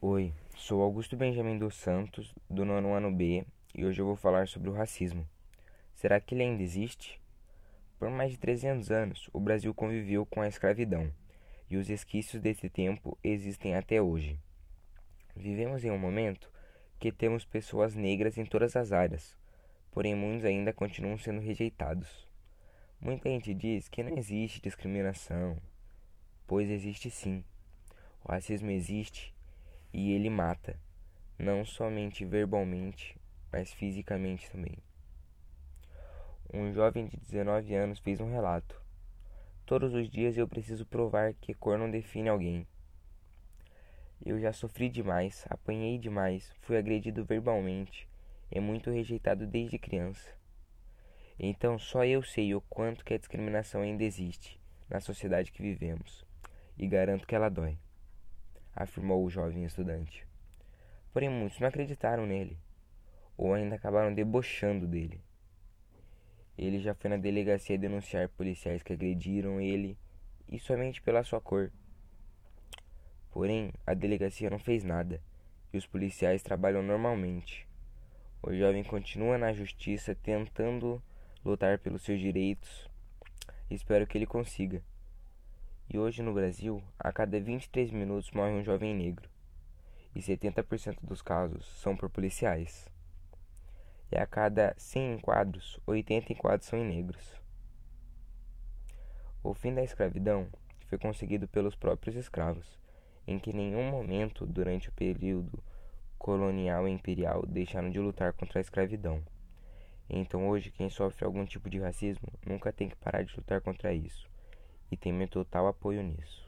Oi, sou Augusto Benjamin dos Santos, do nono ano B, e hoje eu vou falar sobre o racismo. Será que ele ainda existe? Por mais de 300 anos, o Brasil conviveu com a escravidão, e os resquícios desse tempo existem até hoje. Vivemos em um momento que temos pessoas negras em todas as áreas, porém muitos ainda continuam sendo rejeitados. Muita gente diz que não existe discriminação, pois existe sim. O racismo existe e ele mata, não somente verbalmente, mas fisicamente também. Um jovem de 19 anos fez um relato. Todos os dias eu preciso provar que cor não define alguém. Eu já sofri demais, apanhei demais, fui agredido verbalmente e muito rejeitado desde criança. Então só eu sei o quanto que a discriminação ainda existe na sociedade que vivemos, e garanto que ela dói afirmou o jovem estudante. Porém, muitos não acreditaram nele, ou ainda acabaram debochando dele. Ele já foi na delegacia denunciar policiais que agrediram ele e somente pela sua cor. Porém, a delegacia não fez nada e os policiais trabalham normalmente. O jovem continua na justiça tentando lutar pelos seus direitos. Espero que ele consiga. E hoje no Brasil, a cada 23 minutos morre um jovem negro, e 70% dos casos são por policiais. E a cada 100 enquadros, 80 enquadros são em negros. O fim da escravidão foi conseguido pelos próprios escravos, em que nenhum momento durante o período colonial e imperial deixaram de lutar contra a escravidão. Então hoje quem sofre algum tipo de racismo nunca tem que parar de lutar contra isso e tem meu total apoio nisso.